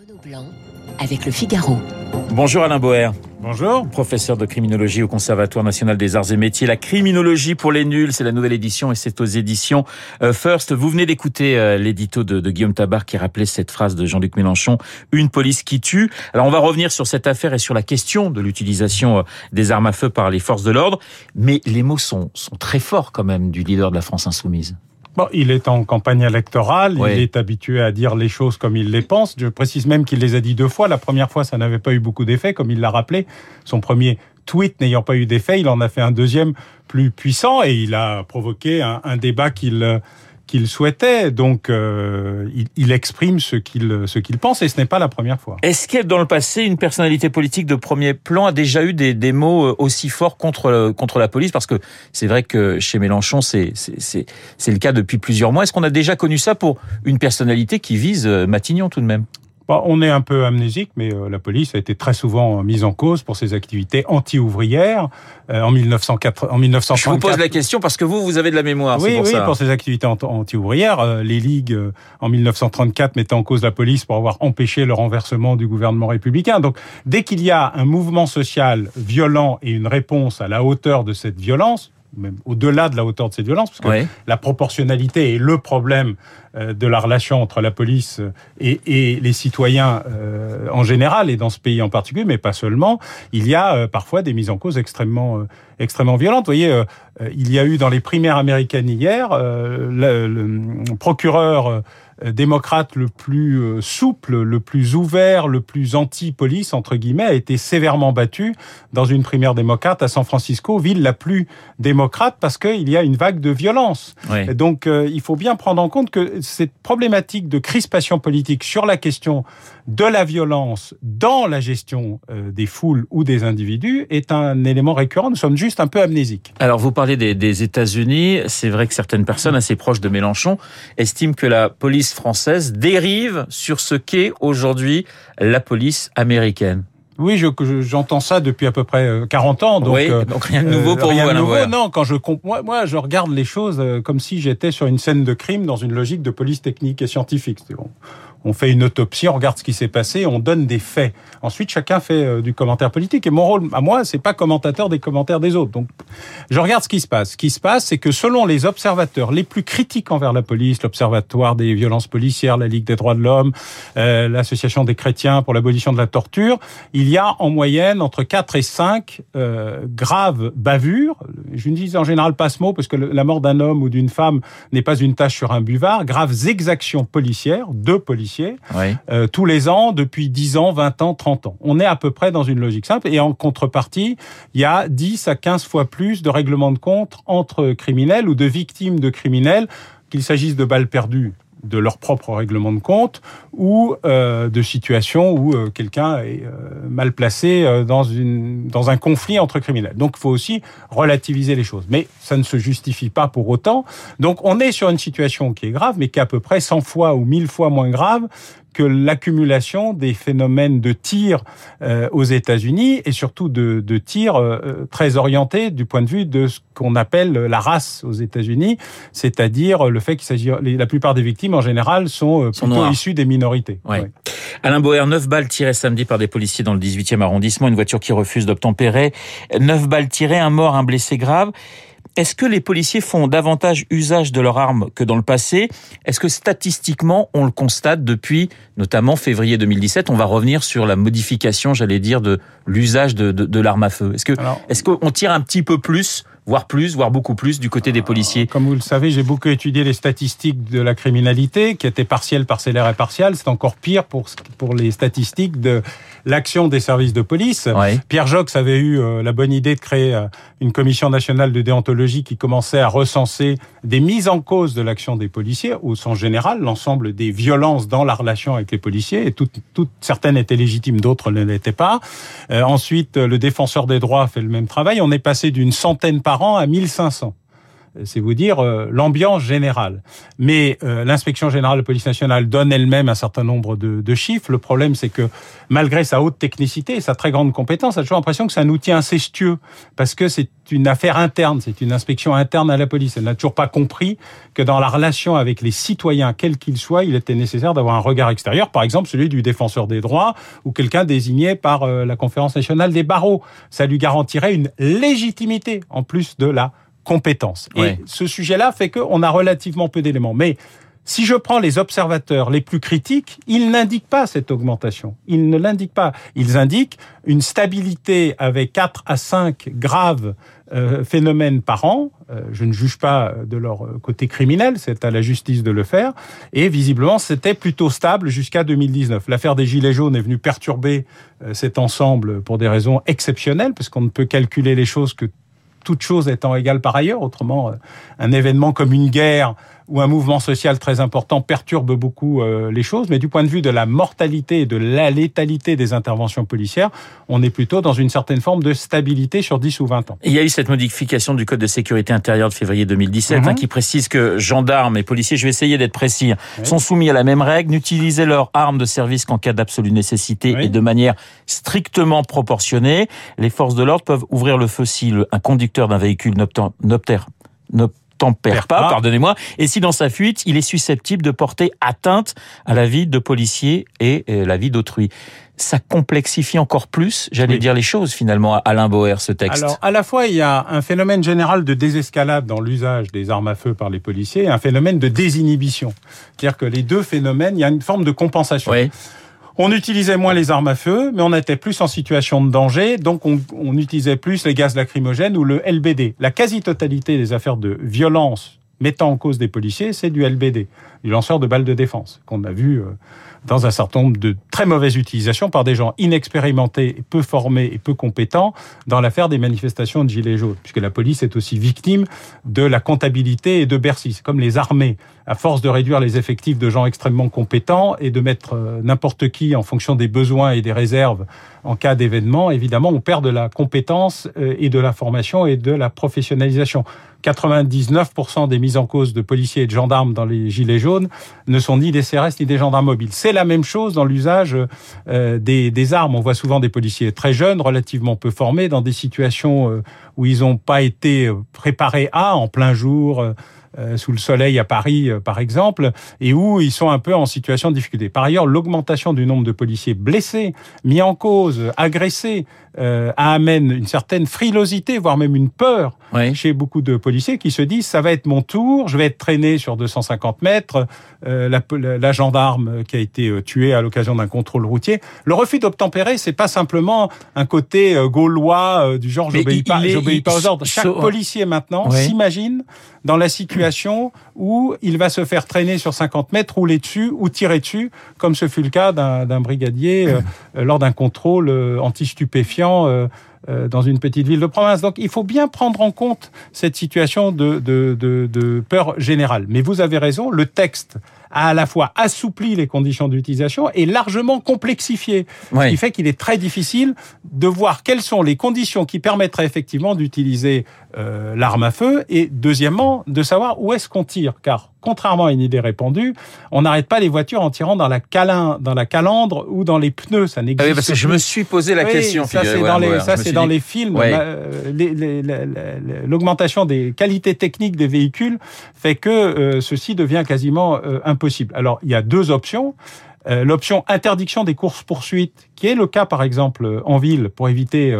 Renaud Blanc avec le Figaro. Bonjour Alain Boer. Bonjour. Professeur de criminologie au Conservatoire national des arts et métiers. La criminologie pour les nuls, c'est la nouvelle édition et c'est aux éditions euh, First. Vous venez d'écouter euh, l'édito de, de, Guillaume Tabar qui rappelait cette phrase de Jean-Luc Mélenchon, une police qui tue. Alors on va revenir sur cette affaire et sur la question de l'utilisation euh, des armes à feu par les forces de l'ordre. Mais les mots sont, sont très forts quand même du leader de la France insoumise. Bon, il est en campagne électorale, oui. il est habitué à dire les choses comme il les pense. Je précise même qu'il les a dit deux fois. La première fois, ça n'avait pas eu beaucoup d'effet, comme il l'a rappelé. Son premier tweet n'ayant pas eu d'effet, il en a fait un deuxième plus puissant et il a provoqué un, un débat qu'il qu'il souhaitait. Donc, euh, il, exprime ce qu'il ce qu'il pense, et ce n'est pas la première fois. Est-ce que dans le passé, une personnalité politique de premier plan a déjà eu des, des mots euh, aussi forts contre contre la police? Parce que c'est vrai que chez Mélenchon, c'est c'est c'est le cas depuis plusieurs mois. Est-ce qu'on a déjà connu ça pour une personnalité qui vise euh, Matignon tout de même? On est un peu amnésique, mais la police a été très souvent mise en cause pour ses activités anti-ouvrières en, 1904, en 1934. Je vous pose la question parce que vous, vous avez de la mémoire. Oui, pour oui, ça. pour ses activités anti-ouvrières. Les ligues, en 1934, mettaient en cause la police pour avoir empêché le renversement du gouvernement républicain. Donc, dès qu'il y a un mouvement social violent et une réponse à la hauteur de cette violence, même au-delà de la hauteur de cette violence, parce que la proportionnalité est le problème euh, de la relation entre la police et, et les citoyens euh, en général, et dans ce pays en particulier, mais pas seulement, il y a euh, parfois des mises en cause extrêmement, euh, extrêmement violentes. Vous voyez, euh, il y a eu dans les primaires américaines hier, euh, le, le procureur euh, démocrate le plus euh, souple, le plus ouvert, le plus anti-police, entre guillemets, a été sévèrement battu dans une primaire démocrate à San Francisco, ville la plus démocrate, parce qu'il y a une vague de violence. Oui. Donc euh, il faut bien prendre en compte que cette problématique de crispation politique sur la question de la violence dans la gestion euh, des foules ou des individus est un élément récurrent. Nous sommes juste un peu amnésiques. Alors, vous parlez des, des États-Unis. C'est vrai que certaines personnes assez proches de Mélenchon estiment que la police française dérive sur ce qu'est aujourd'hui la police américaine. Oui, je- je- j'entends ça depuis à peu près euh, 40 ans. Donc, oui, euh, donc rien de nouveau Euh, pour rien vous, de nouveau, non, quand je moi, moi, je regarde les choses euh, comme si j'étais sur une scène de crime dans une logique de police technique et scientifique. C'est bon. On fait une autopsie, on regarde ce qui s'est passé, on donne des faits. Ensuite, chacun fait euh, du commentaire politique. Et mon rôle, à moi, c'est pas commentateur des commentaires des autres. Donc, je regarde ce qui se passe. Ce qui se passe, c'est que selon les observateurs les plus critiques envers la police, l'Observatoire des violences policières, la Ligue des droits de l'homme, euh, l'Association des chrétiens pour l'abolition de la torture, il y a en moyenne entre 4 et 5 euh, graves bavures. Je ne dis en général pas ce mot parce que la mort d'un homme ou d'une femme n'est pas une tâche sur un buvard. Graves exactions policières, deux policiers, Oui. euh, tous les ans depuis 10 ans, 20 ans, 30 ans. On est à peu près dans une logique simple et en contrepartie, il y a 10 à 15 fois plus de règlements de compte entre criminels ou de victimes de criminels, qu'il s'agisse de balles perdues de leur propre règlement de compte ou euh, de situations où euh, quelqu'un est euh, mal placé euh, dans une dans un conflit entre criminels. Donc il faut aussi relativiser les choses, mais ça ne se justifie pas pour autant. Donc on est sur une situation qui est grave, mais qui est à peu près 100 fois ou 1000 fois moins grave que l'accumulation des phénomènes de tir euh, aux États-Unis et surtout de, de tirs euh, très orientés du point de vue de ce qu'on appelle la race aux États-Unis, c'est-à-dire le fait qu'il s'agit la plupart des victimes en général sont, euh, plutôt issues des minorités. Ouais. Ouais. Alain Boer, 9 balles tirées samedi par des policiers dans le 18e arrondissement, une voiture qui refuse d'obtempérer, 9 balles tirées, un mort, un blessé grave. Est-ce que les policiers font davantage usage de leurs armes que dans le passé? Est-ce que statistiquement, on le constate depuis notamment février 2017 On va revenir sur la modification, j'allais dire, de l'usage de, de, de l'arme à feu. Est-ce que Alors, est-ce qu'on tire un petit peu plus, voire plus, voire beaucoup plus du côté des policiers? Comme vous le savez, j'ai beaucoup étudié les statistiques de la criminalité, qui étaient partielles, parcellaires et partiales. C'est encore pire pour, pour les statistiques de l'action des services de police. Ouais. Pierre Jox avait eu euh, la bonne idée de créer euh, une commission nationale de déontologie qui commençait à recenser des mises en cause de l'action des policiers, au sens général, l'ensemble des violences dans la relation avec les policiers, et toutes, toutes certaines étaient légitimes, d'autres ne l'étaient pas. Euh, ensuite, le défenseur des droits fait le même travail. On est passé d'une centaine par an à 1500. C'est vous dire l'ambiance générale. Mais l'inspection générale de police nationale donne elle-même un certain nombre de, de chiffres. Le problème, c'est que malgré sa haute technicité et sa très grande compétence, a toujours l'impression que c'est un outil incestueux parce que c'est une affaire interne, c'est une inspection interne à la police. Elle n'a toujours pas compris que dans la relation avec les citoyens, quels qu'ils soient, il était nécessaire d'avoir un regard extérieur, par exemple celui du défenseur des droits ou quelqu'un désigné par euh, la conférence nationale des barreaux. Ça lui garantirait une légitimité en plus de la compétence. Et ce sujet-là fait qu'on a relativement peu d'éléments. Mais si je prends les observateurs les plus critiques, ils n'indiquent pas cette augmentation. Ils ne l'indiquent pas. Ils indiquent une stabilité avec 4 à 5 graves euh, phénomènes par an. Euh, je ne juge pas de leur côté criminel, c'est à la justice de le faire. Et visiblement, c'était plutôt stable jusqu'à 2019. L'affaire des Gilets jaunes est venue perturber euh, cet ensemble pour des raisons exceptionnelles, parce qu'on ne peut calculer les choses que toute chose étant égale par ailleurs. Autrement, un événement comme une guerre où un mouvement social très important perturbe beaucoup euh, les choses, mais du point de vue de la mortalité et de la létalité des interventions policières, on est plutôt dans une certaine forme de stabilité sur 10 ou 20 ans. Il y a eu cette modification du Code de sécurité intérieure de février 2017 hein, mhm. qui précise que gendarmes et policiers, je vais essayer d'être précis, sont soumis à la même règle, n'utiliser leurs armes de service qu'en cas d'absolue nécessité et de manière strictement proportionnée. Les forces de l'ordre peuvent ouvrir le feu si un conducteur d'un véhicule n'obtère tempère pas, pardonnez-moi, et si dans sa fuite, il est susceptible de porter atteinte à la vie de policier et la vie d'autrui. Ça complexifie encore plus, j'allais dire les choses finalement, Alain Boer, ce texte. Alors, à la fois, il y a un phénomène général de désescalade dans l'usage des armes à feu par les policiers et un phénomène de désinhibition. C'est-à-dire que les deux phénomènes, il y a une forme de compensation. Oui. On utilisait moins les armes à feu, mais on était plus en situation de danger, donc on, utilisait plus les gaz lacrymogènes ou le LBD. La quasi-totalité des affaires de violence mettant en cause des policiers, c'est du LBD, du lanceur de balles de défense, qu'on a vu euh, dans un certain nombre de très mauvaises utilisations par des gens inexpérimentés, peu formés et peu compétents dans l'affaire des manifestations de Gilets jaunes, puisque la police est aussi victime de la comptabilité et de Bercy. C'est comme les armées, à force de réduire les effectifs de gens extrêmement compétents et de mettre euh, n'importe qui en fonction des besoins et des réserves en cas d'événement, évidemment, on perd de la compétence euh, et de la formation et de la professionnalisation. 99% des mises en cause de policiers et de gendarmes dans les gilets jaunes ne sont ni des CRS ni des gendarmes mobiles. C'est la même chose dans l'usage euh, des, armes. On voit souvent des policiers très jeunes, relativement peu formés, dans des situations euh, où ils n'ont pas été préparés à, en plein jour, euh, sous le soleil à Paris, euh, par exemple, et où ils sont un peu en situation de difficulté. Par ailleurs, l'augmentation du nombre de policiers blessés, mis en cause, agressés, euh, amène une certaine frilosité, voire même une peur chez beaucoup de policiers qui se disent ça va être mon tour, je vais être traîné sur 250 mètres, euh, la, la, gendarme qui a été euh, tuée à l'occasion d'un contrôle routier. Le refus d'obtempérer, c'est pas simplement un côté euh, gaulois du genre j'obéis pas, pas aux ordres. Chaque policier maintenant s'imagine dans la situation où il va se faire traîner sur 50 mètres, rouler dessus ou tirer dessus, comme ce fut le cas d'un brigadier lors d'un contrôle anti-stupéfiant euh, euh, dans une petite ville de province. Donc il faut bien prendre en compte cette situation de peur générale. Mais vous avez raison, le texte a à la fois assoupli les conditions d'utilisation et largement complexifié. Ce qui fait qu'il est très difficile de voir quelles sont les conditions qui permettraient effectivement d'utiliser euh, l'arme à feu et deuxièmement de savoir où est-ce qu'on tire. Car contrairement à une idée répandue, on n'arrête pas les voitures en tirant dans la, calin, dans la calandre ou dans les pneus. Ça n'existe pas. oui, parce que je me suis posé la question. Ça, c'est dans, les, ça, c'est dans les films. L'augmentation des qualités techniques des véhicules fait que euh, ceci devient quasiment euh, impossible. Alors, il y a deux options. Euh, l'option interdiction des courses-poursuites, qui est le cas par exemple en ville pour éviter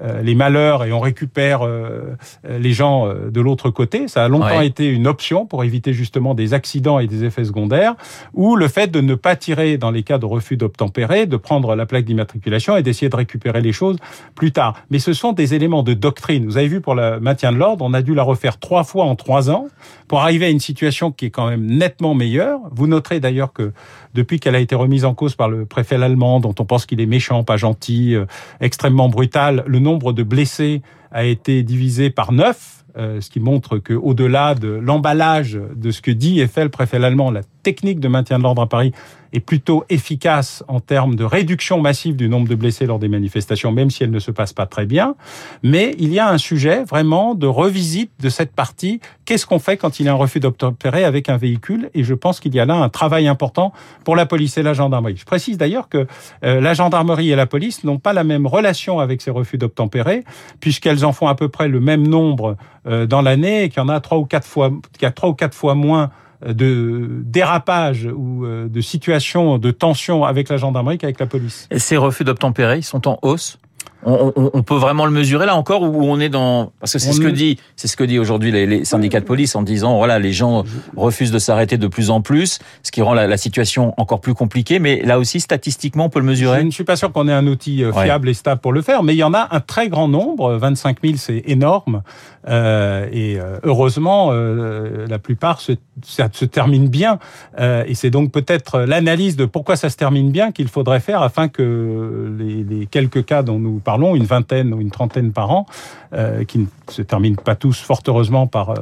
euh, les malheurs et on récupère euh, les gens euh, de l'autre côté. Ça a longtemps été une option pour éviter justement des accidents et des effets secondaires, ou le fait de ne pas tirer dans les cas de refus d'obtempérer, de prendre la plaque d'immatriculation et d'essayer de récupérer les choses plus tard. Mais ce sont des éléments de doctrine. Vous avez vu pour le maintien de l'ordre, on a dû la refaire trois fois en trois ans pour arriver à une situation qui est quand même nettement meilleure. Vous noterez d'ailleurs que depuis qu'elle a été remise en cause par le préfet allemand, dont on pense qu'il est méchant, pas gentil, extrêmement brutal, le nombre de blessés a été divisé par neuf ce qui montre que au-delà de l'emballage de ce que dit et fait le préfet allemand, la technique de maintien de l'ordre à Paris est plutôt efficace en termes de réduction massive du nombre de blessés lors des manifestations, même si elle ne se passe pas très bien. Mais il y a un sujet vraiment de revisite de cette partie. Qu'est-ce qu'on fait quand il y a un refus d'obtempérer avec un véhicule? Et je pense qu'il y a là un travail important pour la police et la gendarmerie. Je précise d'ailleurs que euh, la gendarmerie et la police n'ont pas la même relation avec ces refus d'obtempérer, puisqu'elles en font à peu près le même nombre euh, dans l'année et qu'il y en a trois ou quatre fois, moins de dérapage ou euh, de situation de tension avec la gendarmerie qu'avec la police. Et ces refus d'obtempérer, ils sont en hausse? On, on, on, peut vraiment le mesurer là encore ou on est dans parce que c'est ce que dit c'est ce que dit aujourd'hui les, les, syndicats de police en disant voilà les gens refusent de s'arrêter de plus en plus ce qui rend la, la, situation encore plus compliquée mais là aussi statistiquement on peut le mesurer. Je ne suis pas sûr qu'on ait un outil euh, fiable et stable pour le faire mais il y en a un très grand nombre. 25 000 c'est énorme. Euh, et euh, heureusement euh, la plupart se, ça se termine bien. Euh, et c'est donc peut-être l'analyse de pourquoi ça se termine bien qu'il faudrait faire afin que les, les quelques cas dont nous parlons, une vingtaine ou une trentaine par an, euh, qui ne se terminent pas tous, fort heureusement, par euh,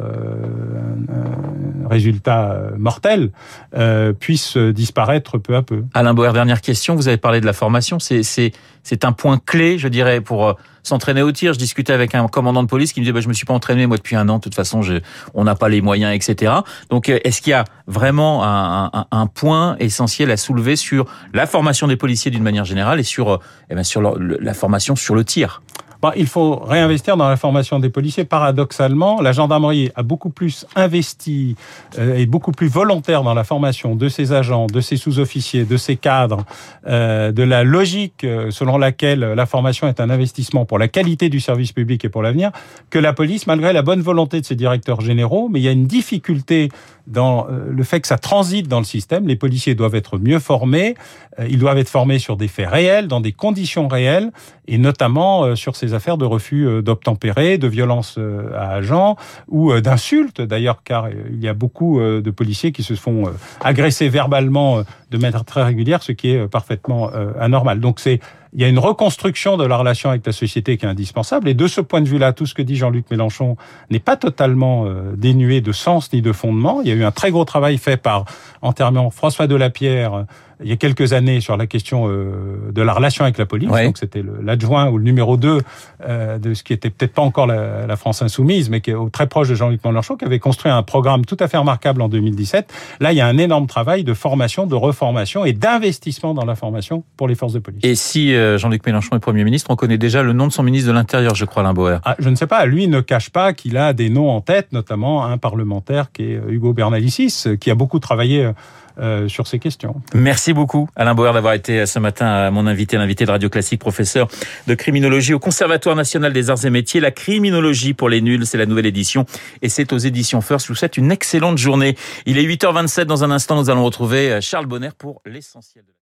un, résultat euh, mortel, puissent disparaître peu à peu. Alain Boer, dernière question. Vous avez parlé de la formation. C'est un point clé, je dirais, pour s'entraîner au tir. Je discutais avec un commandant de police qui me disait bah, je me suis pas entraîné moi depuis un an. De toute façon, on n'a pas les moyens, etc. Donc, est-ce qu'il y a vraiment un, point essentiel à soulever sur la formation des policiers d'une manière générale et sur, eh bien, sur la formation sur le tir? Bon, il faut réinvestir dans la formation des policiers. Paradoxalement, la gendarmerie a beaucoup plus investi euh, et beaucoup plus volontaire dans la formation de ses agents, de ses sous-officiers, de ses cadres, euh, de la logique euh, selon laquelle la formation est un investissement pour la qualité du service public et pour l'avenir, que la police, malgré la bonne volonté de ses directeurs généraux. Mais il y a une difficulté dans euh, le fait que ça transite dans le système. Les policiers doivent être mieux formés. Euh, ils doivent être formés sur des faits réels, dans des conditions réelles, et notamment sur ces affaires de refus d'obtempérer, de violence à agents ou d'insultes d'ailleurs, car il y a beaucoup de policiers qui se font agresser verbalement de manière très régulière, ce qui est parfaitement anormal. Donc c'est il y a une reconstruction de la relation avec la société qui est indispensable. Et de ce point de vue-là, tout ce que dit Jean-Luc Mélenchon n'est pas totalement dénué de sens ni de fondement. Il y a eu un très gros travail fait par, entièrement, François Delapierre, il y a quelques années sur la question euh, de la relation avec la police. Donc c'était l'adjoint ou le numéro 2 euh, de ce qui était peut-être pas encore la, la, France insoumise, mais qui est très proche de Jean-Luc Mélenchon, qui avait construit un programme tout à fait remarquable en 2017. Là, il y a un énorme travail de formation, de reformation et d'investissement dans la formation pour les forces de police. Et si euh, Jean-Luc Mélenchon est Premier ministre, on connaît déjà le nom de son ministre de l'Intérieur, je crois, Limboer. Ah, je ne sais pas. Lui ne cache pas qu'il a des noms en tête, notamment un parlementaire qui est Hugo Bernalicis, qui a beaucoup travaillé euh, sur ces questions. Merci beaucoup Alain Bauer d'avoir été ce matin mon invité, l'invité de Radio Classique, professeur de criminologie au Conservatoire national des arts et métiers. La criminologie pour les nuls, c'est la nouvelle édition et c'est aux éditions First. Je vous souhaite une excellente journée. Il est 8h27 dans un instant, nous allons retrouver Charles Bonner pour l'essentiel.